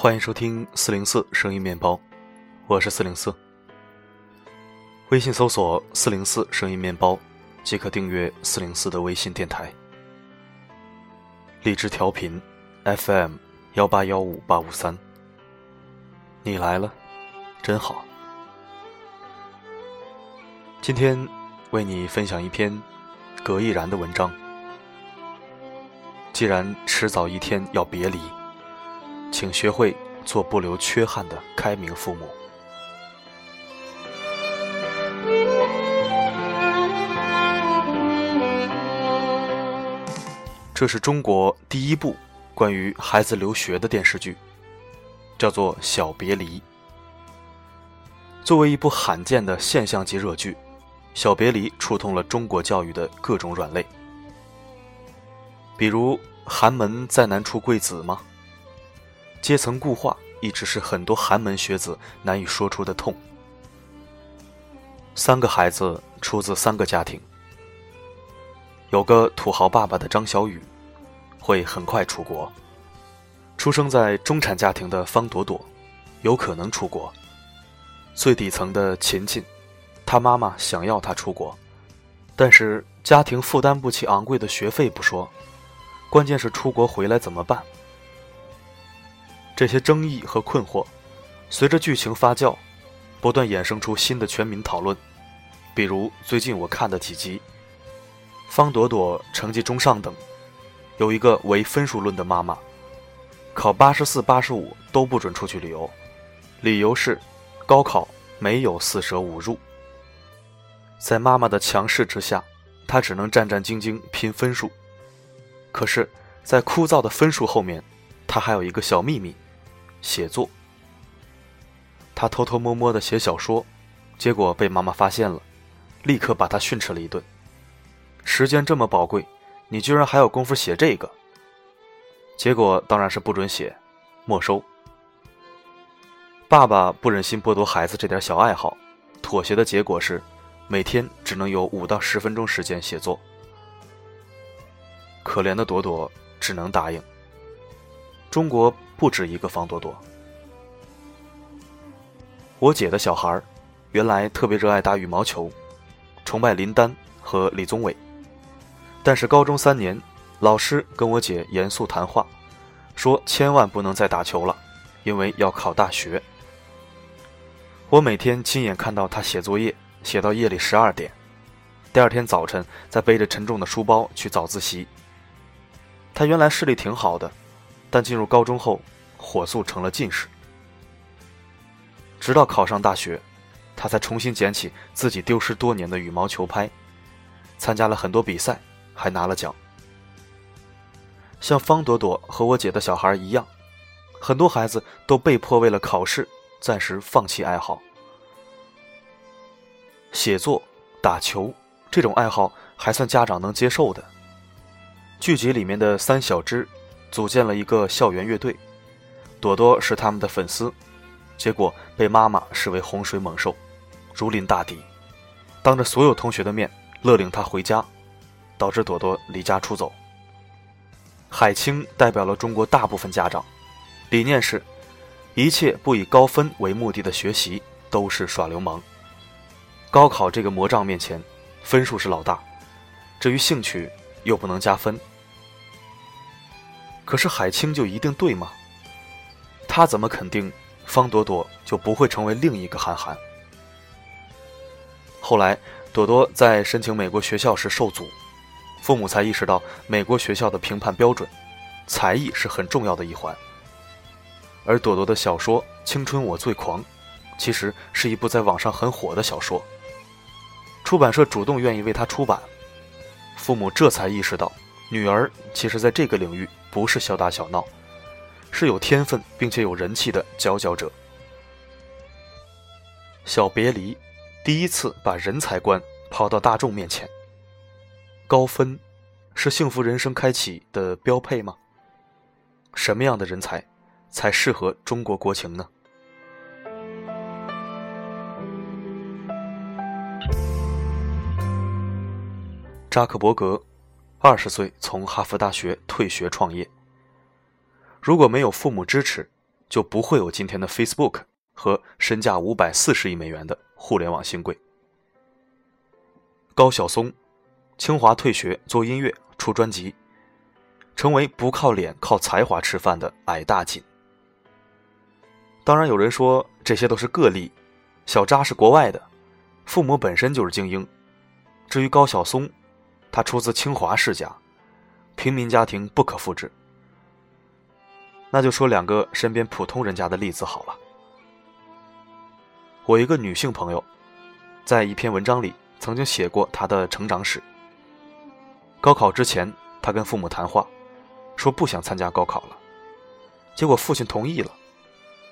欢迎收听四零四声音面包，我是四零四。微信搜索“四零四声音面包”，即可订阅四零四的微信电台。荔枝调频 FM 幺八幺五八五三，你来了，真好。今天为你分享一篇葛毅然的文章。既然迟早一天要别离。请学会做不留缺憾的开明父母。这是中国第一部关于孩子留学的电视剧，叫做《小别离》。作为一部罕见的现象级热剧，《小别离》触痛了中国教育的各种软肋，比如“寒门再难出贵子”吗？阶层固化一直是很多寒门学子难以说出的痛。三个孩子出自三个家庭，有个土豪爸爸的张小雨，会很快出国；出生在中产家庭的方朵朵，有可能出国；最底层的琴琴，他妈妈想要他出国，但是家庭负担不起昂贵的学费不说，关键是出国回来怎么办？这些争议和困惑，随着剧情发酵，不断衍生出新的全民讨论。比如最近我看的几集，方朵朵成绩中上等，有一个唯分数论的妈妈，考八十四、八十五都不准出去旅游，理由是高考没有四舍五入。在妈妈的强势之下，她只能战战兢兢拼分数。可是，在枯燥的分数后面，她还有一个小秘密。写作，他偷偷摸摸的写小说，结果被妈妈发现了，立刻把他训斥了一顿。时间这么宝贵，你居然还有功夫写这个？结果当然是不准写，没收。爸爸不忍心剥夺孩子这点小爱好，妥协的结果是，每天只能有五到十分钟时间写作。可怜的朵朵只能答应。中国。不止一个方多多。我姐的小孩原来特别热爱打羽毛球，崇拜林丹和李宗伟。但是高中三年，老师跟我姐严肃谈话，说千万不能再打球了，因为要考大学。我每天亲眼看到他写作业，写到夜里十二点，第二天早晨再背着沉重的书包去早自习。他原来视力挺好的。但进入高中后，火速成了近视。直到考上大学，他才重新捡起自己丢失多年的羽毛球拍，参加了很多比赛，还拿了奖。像方朵朵和我姐的小孩一样，很多孩子都被迫为了考试暂时放弃爱好。写作、打球这种爱好还算家长能接受的。剧集里面的三小只。组建了一个校园乐队，朵朵是他们的粉丝，结果被妈妈视为洪水猛兽，如临大敌，当着所有同学的面勒令他回家，导致朵朵离家出走。海清代表了中国大部分家长，理念是，一切不以高分为目的的学习都是耍流氓。高考这个魔杖面前，分数是老大，至于兴趣又不能加分。可是海清就一定对吗？他怎么肯定方朵朵就不会成为另一个韩寒？后来朵朵在申请美国学校时受阻，父母才意识到美国学校的评判标准，才艺是很重要的一环。而朵朵的小说《青春我最狂》，其实是一部在网上很火的小说。出版社主动愿意为他出版，父母这才意识到女儿其实在这个领域。不是小打小闹，是有天分并且有人气的佼佼者。小别离，第一次把人才观抛到大众面前。高分，是幸福人生开启的标配吗？什么样的人才，才适合中国国情呢？扎克伯格。二十岁从哈佛大学退学创业。如果没有父母支持，就不会有今天的 Facebook 和身价五百四十亿美元的互联网新贵。高晓松，清华退学做音乐出专辑，成为不靠脸靠才华吃饭的矮大紧。当然有人说这些都是个例，小扎是国外的，父母本身就是精英。至于高晓松，他出自清华世家，平民家庭不可复制。那就说两个身边普通人家的例子好了。我一个女性朋友，在一篇文章里曾经写过她的成长史。高考之前，她跟父母谈话，说不想参加高考了，结果父亲同意了，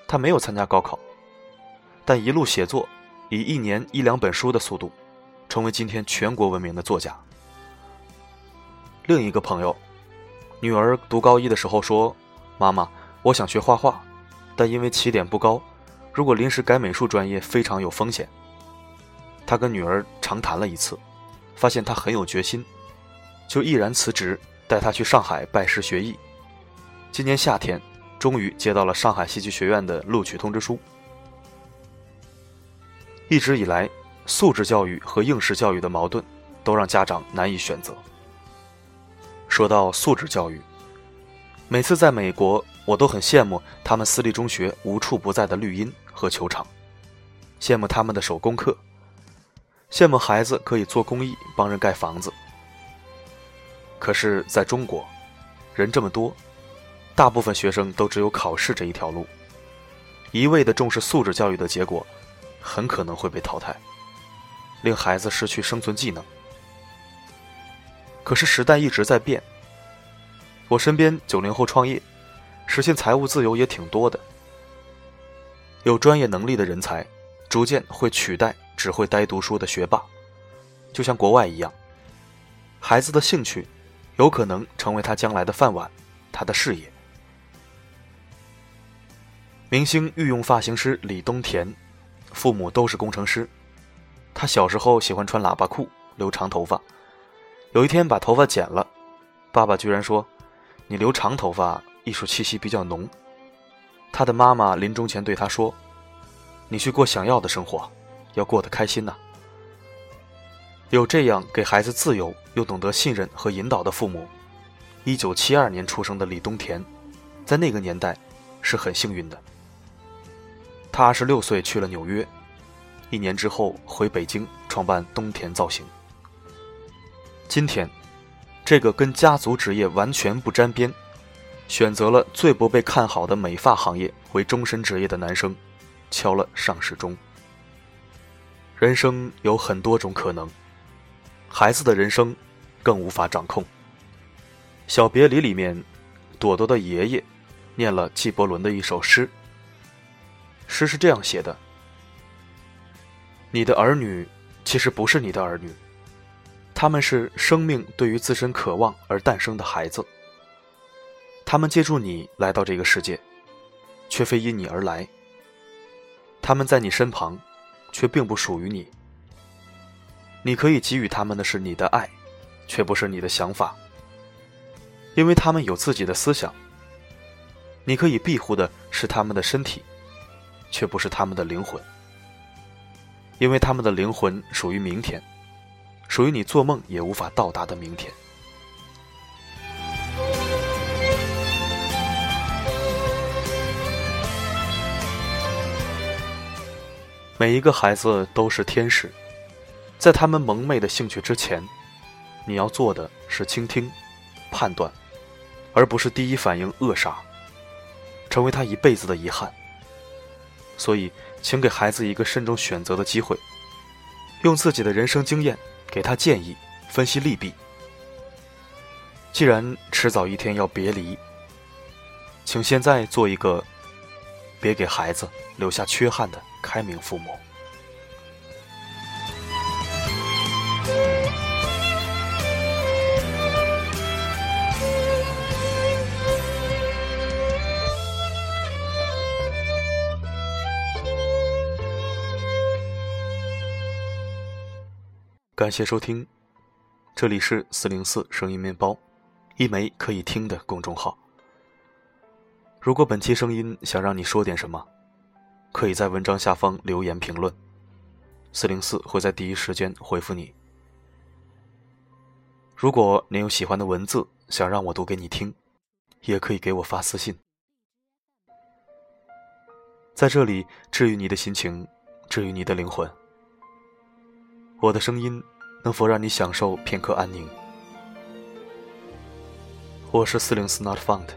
她没有参加高考，但一路写作，以一年一两本书的速度，成为今天全国闻名的作家。另一个朋友，女儿读高一的时候说。妈妈，我想学画画，但因为起点不高，如果临时改美术专业非常有风险。他跟女儿长谈了一次，发现她很有决心，就毅然辞职，带她去上海拜师学艺。今年夏天，终于接到了上海戏剧学院的录取通知书。一直以来，素质教育和应试教育的矛盾，都让家长难以选择。说到素质教育。每次在美国，我都很羡慕他们私立中学无处不在的绿荫和球场，羡慕他们的手工课，羡慕孩子可以做公益帮人盖房子。可是，在中国，人这么多，大部分学生都只有考试这一条路，一味的重视素质教育的结果，很可能会被淘汰，令孩子失去生存技能。可是时代一直在变。我身边九零后创业，实现财务自由也挺多的。有专业能力的人才，逐渐会取代只会呆读书的学霸，就像国外一样。孩子的兴趣，有可能成为他将来的饭碗，他的事业。明星御用发型师李东田，父母都是工程师。他小时候喜欢穿喇叭裤，留长头发。有一天把头发剪了，爸爸居然说。你留长头发，艺术气息比较浓。他的妈妈临终前对他说：“你去过想要的生活，要过得开心呐。”有这样给孩子自由又懂得信任和引导的父母，一九七二年出生的李东田，在那个年代是很幸运的。他二十六岁去了纽约，一年之后回北京创办东田造型。今天。这个跟家族职业完全不沾边，选择了最不被看好的美发行业为终身职业的男生，敲了上市钟。人生有很多种可能，孩子的人生更无法掌控。《小别离》里面，朵朵的爷爷念了纪伯伦的一首诗，诗是这样写的：“你的儿女其实不是你的儿女。”他们是生命对于自身渴望而诞生的孩子。他们借助你来到这个世界，却非因你而来。他们在你身旁，却并不属于你。你可以给予他们的是你的爱，却不是你的想法，因为他们有自己的思想。你可以庇护的是他们的身体，却不是他们的灵魂，因为他们的灵魂属于明天。属于你做梦也无法到达的明天。每一个孩子都是天使，在他们蒙昧的兴趣之前，你要做的是倾听、判断，而不是第一反应扼杀，成为他一辈子的遗憾。所以，请给孩子一个慎重选择的机会，用自己的人生经验。给他建议，分析利弊。既然迟早一天要别离，请现在做一个别给孩子留下缺憾的开明父母。感谢收听，这里是四零四声音面包，一枚可以听的公众号。如果本期声音想让你说点什么，可以在文章下方留言评论，四零四会在第一时间回复你。如果您有喜欢的文字想让我读给你听，也可以给我发私信，在这里治愈你的心情，治愈你的灵魂。我的声音能否让你享受片刻安宁？我是四零四 Not Found，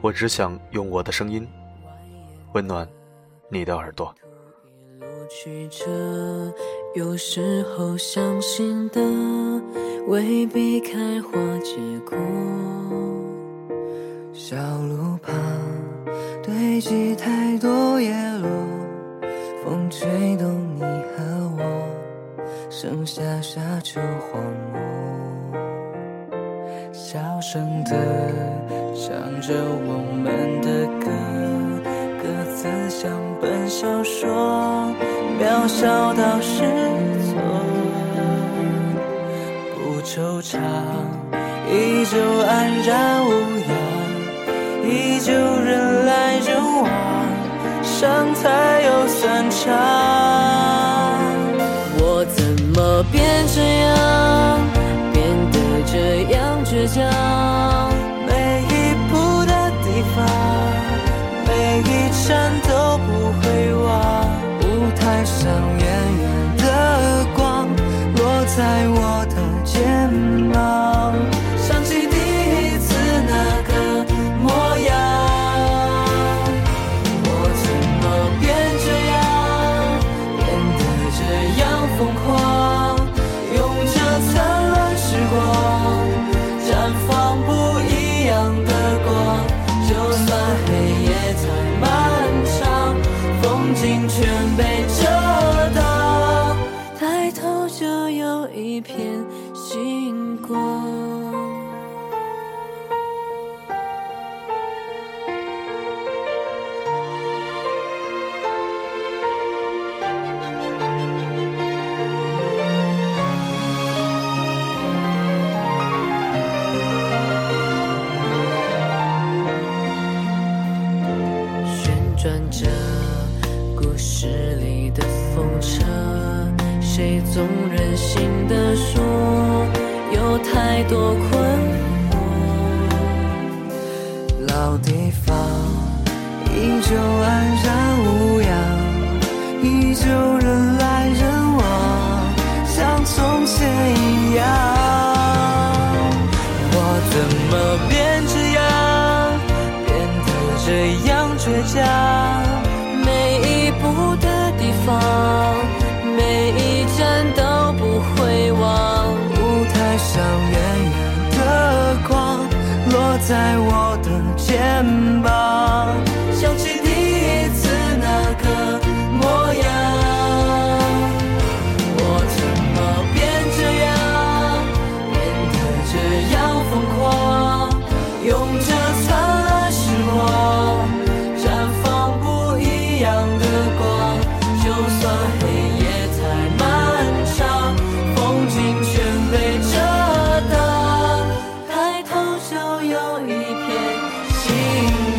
我只想用我的声音温暖你的耳朵。有时候相信的未必开花结果，小路旁堆积太多叶落，风吹动，剩下沙丘荒漠，小声的唱着我们的歌，歌词像本小说。渺小到失措，不惆怅，依旧安然无恙，依旧人来人往，伤才有散场。变这样，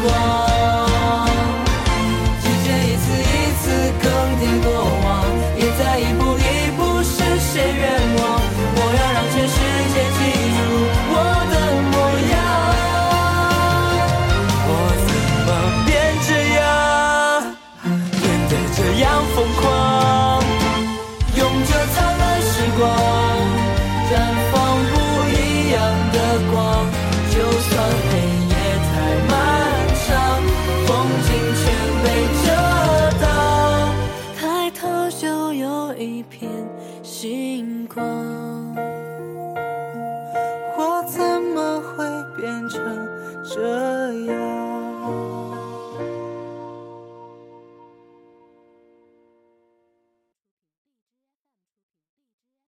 want.